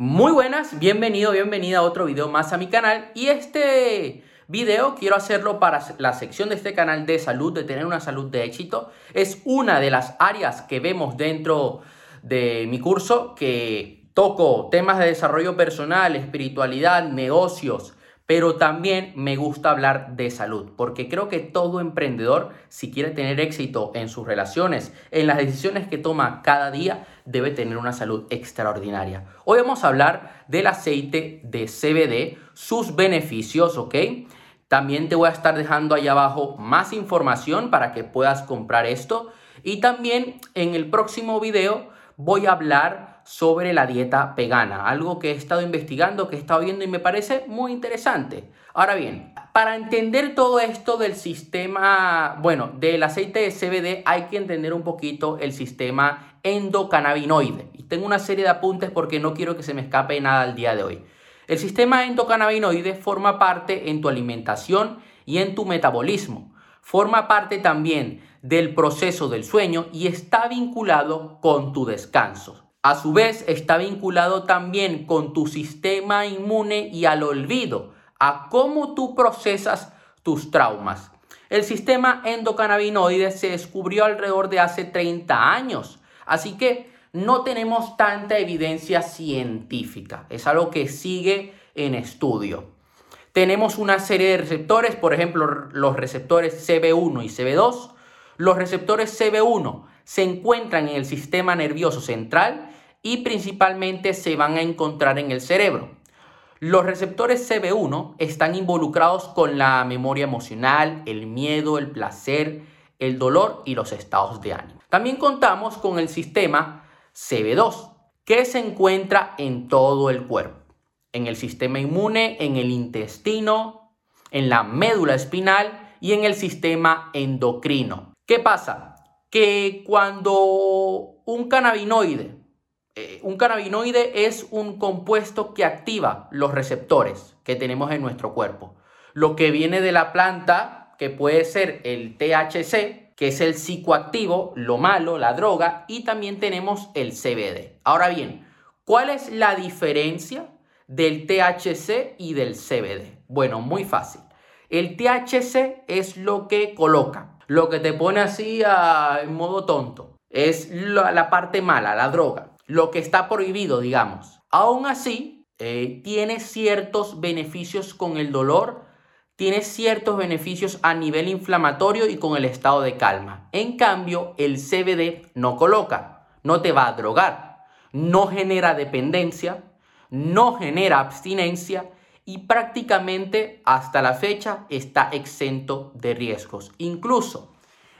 Muy buenas, bienvenido, bienvenida a otro video más a mi canal y este video quiero hacerlo para la sección de este canal de salud, de tener una salud de éxito. Es una de las áreas que vemos dentro de mi curso que toco temas de desarrollo personal, espiritualidad, negocios, pero también me gusta hablar de salud, porque creo que todo emprendedor, si quiere tener éxito en sus relaciones, en las decisiones que toma cada día, debe tener una salud extraordinaria. Hoy vamos a hablar del aceite de CBD, sus beneficios, ¿ok? También te voy a estar dejando ahí abajo más información para que puedas comprar esto. Y también en el próximo video voy a hablar sobre la dieta vegana, algo que he estado investigando, que he estado viendo y me parece muy interesante. Ahora bien, para entender todo esto del sistema, bueno, del aceite de CBD hay que entender un poquito el sistema endocannabinoide. Y tengo una serie de apuntes porque no quiero que se me escape nada al día de hoy. El sistema endocannabinoide forma parte en tu alimentación y en tu metabolismo. Forma parte también del proceso del sueño y está vinculado con tu descanso. A su vez, está vinculado también con tu sistema inmune y al olvido, a cómo tú procesas tus traumas. El sistema endocannabinoide se descubrió alrededor de hace 30 años, así que no tenemos tanta evidencia científica. Es algo que sigue en estudio. Tenemos una serie de receptores, por ejemplo, los receptores CB1 y CB2. Los receptores CB1 se encuentran en el sistema nervioso central y principalmente se van a encontrar en el cerebro. Los receptores CB1 están involucrados con la memoria emocional, el miedo, el placer, el dolor y los estados de ánimo. También contamos con el sistema CB2, que se encuentra en todo el cuerpo, en el sistema inmune, en el intestino, en la médula espinal y en el sistema endocrino. ¿Qué pasa? Que cuando un cannabinoide, eh, un cannabinoide es un compuesto que activa los receptores que tenemos en nuestro cuerpo. Lo que viene de la planta, que puede ser el THC, que es el psicoactivo, lo malo, la droga, y también tenemos el CBD. Ahora bien, ¿cuál es la diferencia del THC y del CBD? Bueno, muy fácil. El THC es lo que coloca, lo que te pone así en modo tonto. Es la, parte mala, la droga. Lo que está prohibido, digamos. Aún así, eh, tiene ciertos beneficios con el dolor, tiene ciertos beneficios a nivel inflamatorio y con el estado de calma. En cambio, el CBD no coloca, no te va a drogar, no genera dependencia, no genera abstinencia y prácticamente hasta la fecha está exento de riesgos. Incluso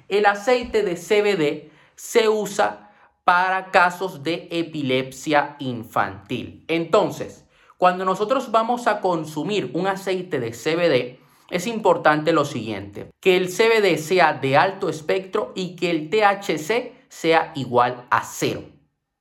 el aceite de CBD se usa para casos de epilepsia infantil. Entonces, cuando nosotros vamos a consumir un aceite de CBD, es importante lo siguiente, que el CBD sea de alto espectro y que el THC sea igual a cero.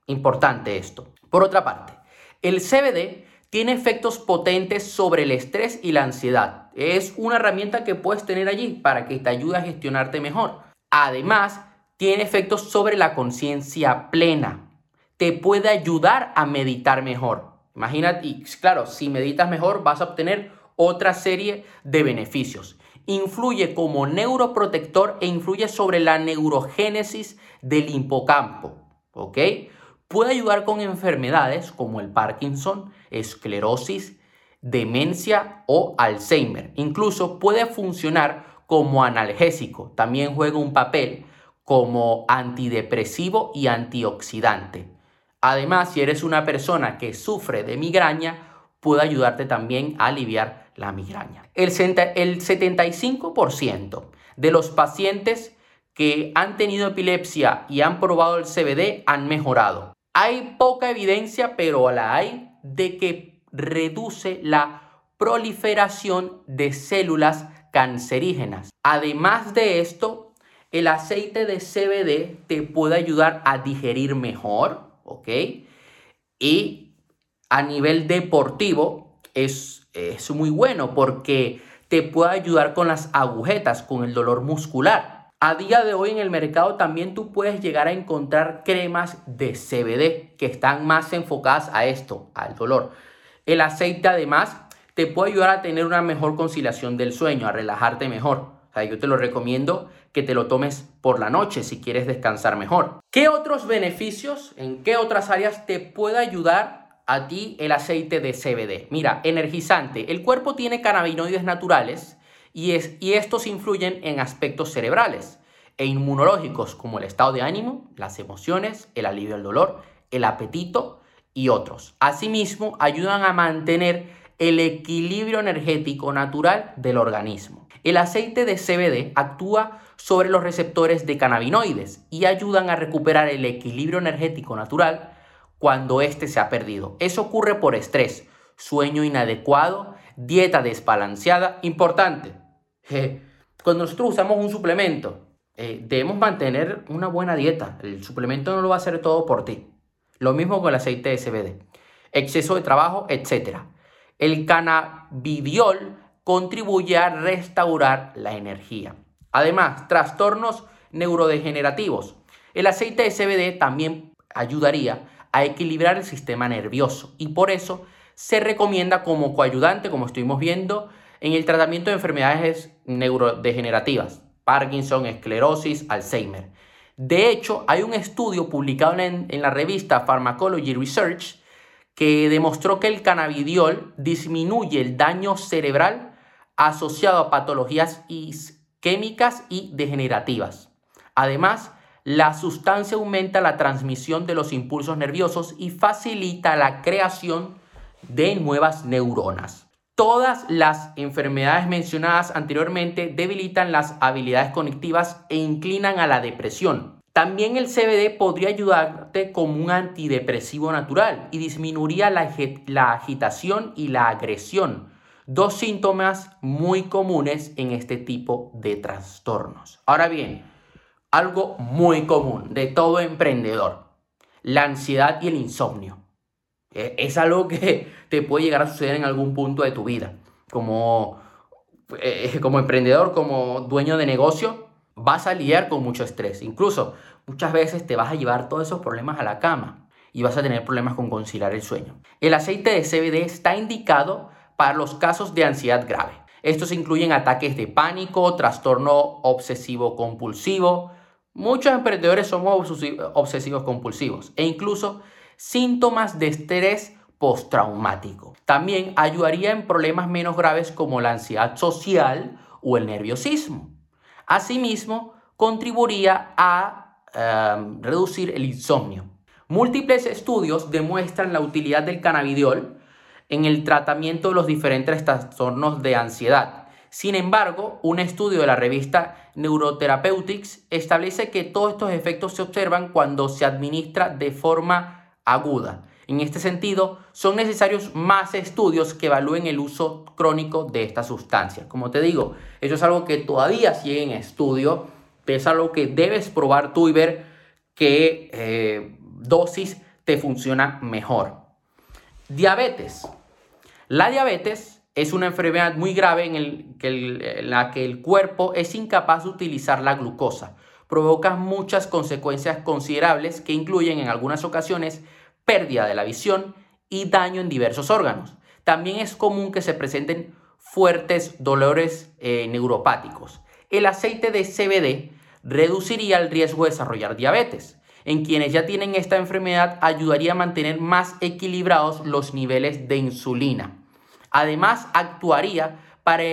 Importante esto. Por otra parte, el CBD tiene efectos potentes sobre el estrés y la ansiedad. Es una herramienta que puedes tener allí para que te ayude a gestionarte mejor. Además, tiene efectos sobre la conciencia plena. Te puede ayudar a meditar mejor. Imagínate, claro, si meditas mejor vas a obtener otra serie de beneficios. Influye como neuroprotector e influye sobre la neurogénesis del hipocampo. ¿Ok? Puede ayudar con enfermedades como el Parkinson, esclerosis, demencia o Alzheimer. Incluso puede funcionar como analgésico. También juega un papel como antidepresivo y antioxidante. Además, si eres una persona que sufre de migraña, puede ayudarte también a aliviar la migraña. El, el 75% de los pacientes que han tenido epilepsia y han probado el CBD han mejorado. Hay poca evidencia, pero la hay, de que reduce la proliferación de células cancerígenas. Además de esto, el aceite de CBD te puede ayudar a digerir mejor, ¿ok? Y a nivel deportivo es, es muy bueno porque te puede ayudar con las agujetas, con el dolor muscular. A día de hoy en el mercado también tú puedes llegar a encontrar cremas de CBD que están más enfocadas a esto, al dolor. El aceite además te puede ayudar a tener una mejor conciliación del sueño, a relajarte mejor. O sea, yo te lo recomiendo que te lo tomes por la noche si quieres descansar mejor. ¿Qué otros beneficios, en qué otras áreas te puede ayudar a ti el aceite de CBD? Mira, energizante. El cuerpo tiene cannabinoides naturales y, es, y estos influyen en aspectos cerebrales e inmunológicos como el estado de ánimo, las emociones, el alivio del dolor, el apetito y otros. Asimismo, ayudan a mantener el equilibrio energético natural del organismo. El aceite de CBD actúa sobre los receptores de cannabinoides y ayudan a recuperar el equilibrio energético natural cuando éste se ha perdido. Eso ocurre por estrés, sueño inadecuado, dieta desbalanceada. Importante, cuando nosotros usamos un suplemento, eh, debemos mantener una buena dieta. El suplemento no lo va a hacer todo por ti. Lo mismo con el aceite de CBD. Exceso de trabajo, etc. El cannabidiol contribuye a restaurar la energía. Además, trastornos neurodegenerativos. El aceite de CBD también ayudaría a equilibrar el sistema nervioso y por eso se recomienda como coayudante, como estuvimos viendo, en el tratamiento de enfermedades neurodegenerativas, Parkinson, esclerosis, Alzheimer. De hecho, hay un estudio publicado en, en la revista Pharmacology Research que demostró que el cannabidiol disminuye el daño cerebral asociado a patologías isquémicas y degenerativas. Además, la sustancia aumenta la transmisión de los impulsos nerviosos y facilita la creación de nuevas neuronas. Todas las enfermedades mencionadas anteriormente debilitan las habilidades cognitivas e inclinan a la depresión, también el CBD podría ayudarte como un antidepresivo natural y disminuiría la, agitación y la agresión, dos síntomas muy comunes en este tipo de trastornos. Ahora bien, algo muy común de todo emprendedor, la ansiedad y el insomnio. E, es algo que te puede llegar a suceder en algún punto de tu vida. Como, eh, como emprendedor, como dueño de negocio, vas a lidiar con mucho estrés. Incluso muchas veces te vas a llevar todos esos problemas a la cama y vas a tener problemas con conciliar el sueño. El aceite de CBD está indicado para los casos de ansiedad grave. Estos incluyen ataques de pánico, trastorno obsesivo compulsivo. Muchos emprendedores somos obsesivos compulsivos e incluso síntomas de estrés postraumático. También ayudaría en problemas menos graves como la ansiedad social o el nerviosismo. Asimismo, contribuiría a em, reducir el insomnio. Múltiples estudios demuestran la utilidad del cannabidiol en el tratamiento de los diferentes trastornos de ansiedad. Sin embargo, un estudio de la revista Neurotherapeutics establece que todos estos efectos se observan cuando se administra de forma aguda. En este sentido, son necesarios más estudios que evalúen el uso crónico de esta sustancia. Como te digo, eso es algo que todavía sigue en estudio, es algo que debes probar tú y ver qué eh, dosis te funciona mejor. Diabetes. La diabetes es una enfermedad muy grave en, en la que el cuerpo es incapaz de utilizar la glucosa. Provoca muchas consecuencias considerables que incluyen en algunas ocasiones pérdida de la visión y daño en diversos órganos. También es común que se presenten fuertes dolores eh, neuropáticos. El aceite de CBD reduciría el riesgo de desarrollar diabetes. En quienes ya tienen esta enfermedad ayudaría a mantener más equilibrados los niveles de insulina. Además, actuaría para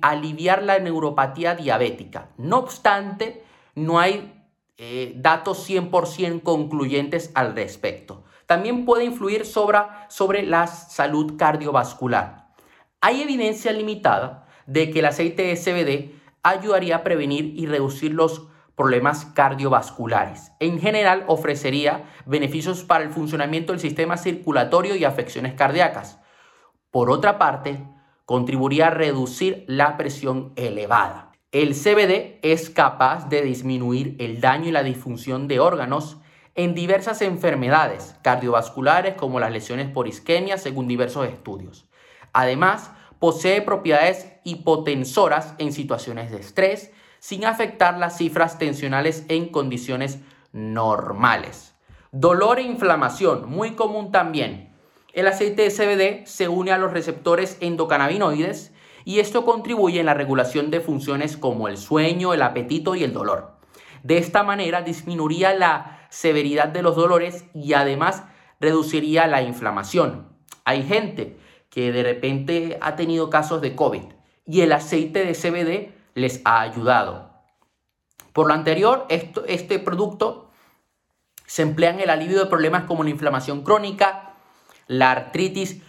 aliviar la neuropatía diabética. No obstante, no hay eh, datos 100% concluyentes al respecto también puede influir sobre, sobre la salud cardiovascular. Hay evidencia limitada de que el aceite de CBD ayudaría a prevenir y reducir los problemas cardiovasculares. En general, ofrecería beneficios para el funcionamiento del sistema circulatorio y afecciones cardíacas. Por otra parte, contribuiría a reducir la presión elevada. El CBD es capaz de disminuir el daño y la disfunción de órganos en diversas enfermedades cardiovasculares como las lesiones por isquemia según diversos estudios. Además, posee propiedades hipotensoras en situaciones de estrés, sin afectar las cifras tensionales en condiciones normales. Dolor e inflamación, muy común también. El aceite de CBD se une a los receptores endocannabinoides y esto contribuye en la regulación de funciones como el sueño, el apetito y el dolor. De esta manera disminuiría la severidad de los dolores y además reduciría la inflamación. Hay gente que de repente ha tenido casos de COVID y el aceite de CBD les ha ayudado. Por lo anterior, este producto se emplea en el alivio de problemas como la inflamación crónica, la artritis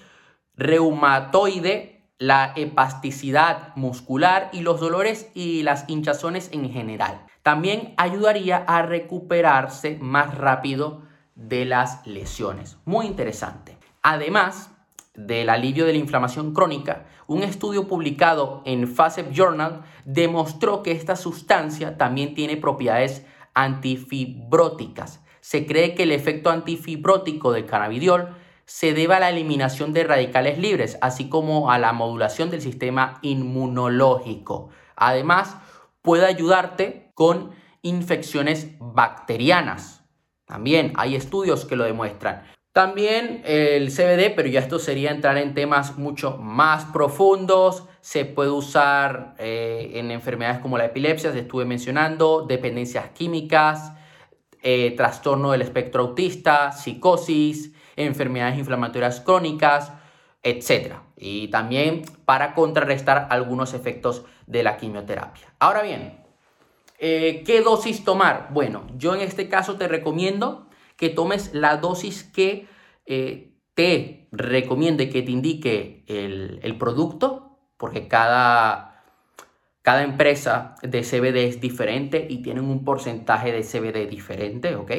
reumatoide, la epasticidad muscular y los dolores y las hinchazones en general. También ayudaría a recuperarse más rápido de las lesiones. Muy interesante. Además del alivio de la inflamación crónica, un estudio publicado en FASEP Journal demostró que esta sustancia también tiene propiedades antifibróticas. Se cree que el efecto antifibrótico del cannabidiol se debe a la eliminación de radicales libres, así como a la modulación del sistema inmunológico. Además, puede ayudarte con infecciones bacterianas. También hay estudios que lo demuestran. También el CBD, pero ya esto sería entrar en temas mucho más profundos. Se puede usar eh, en enfermedades como la epilepsia, se estuve mencionando, dependencias químicas, eh, trastorno del espectro autista, psicosis, enfermedades inflamatorias crónicas, etc. Y también para contrarrestar algunos efectos de la quimioterapia. Ahora bien, eh, ¿qué dosis tomar? Bueno, yo en este caso te recomiendo que tomes la dosis que eh, te recomiende, que te indique el, producto, porque cada, cada empresa de CBD es diferente y tienen un porcentaje de CBD diferente, ¿ok?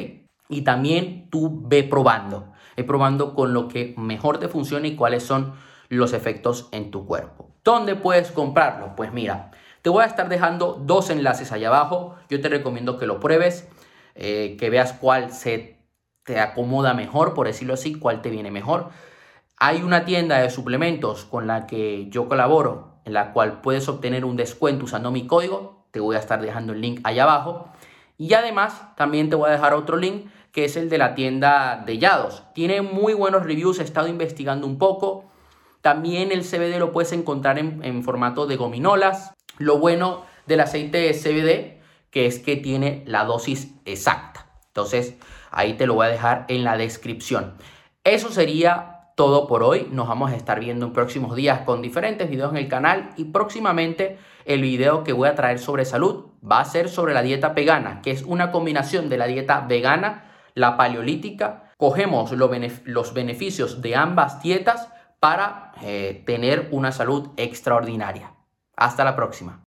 Y también tú ve probando, ve probando con lo que mejor te funciona y cuáles son los efectos en tu cuerpo. ¿Dónde puedes comprarlo? Pues mira, te voy a estar dejando dos enlaces allá abajo. Yo te recomiendo que lo pruebes, eh, que veas cuál se te acomoda mejor, por decirlo así, cuál te viene mejor. Hay una tienda de suplementos con la que yo colaboro, en la cual puedes obtener un descuento usando mi código. Te voy a estar dejando el link allá abajo. Y además, también te voy a dejar otro link que es el de la tienda de Yados. Tiene muy buenos reviews, he estado investigando un poco. También el CBD lo puedes encontrar en, en formato de gominolas. Lo bueno del aceite de CBD que es que tiene la dosis exacta. Entonces, ahí te lo voy a dejar en la descripción. Eso sería todo por hoy. Nos vamos a estar viendo en próximos días con diferentes videos en el canal y próximamente el video que voy a traer sobre salud va a ser sobre la dieta vegana, que es una combinación de la dieta vegana, la paleolítica. Cogemos los beneficios de ambas dietas para eh, tener una salud extraordinaria. Hasta la próxima.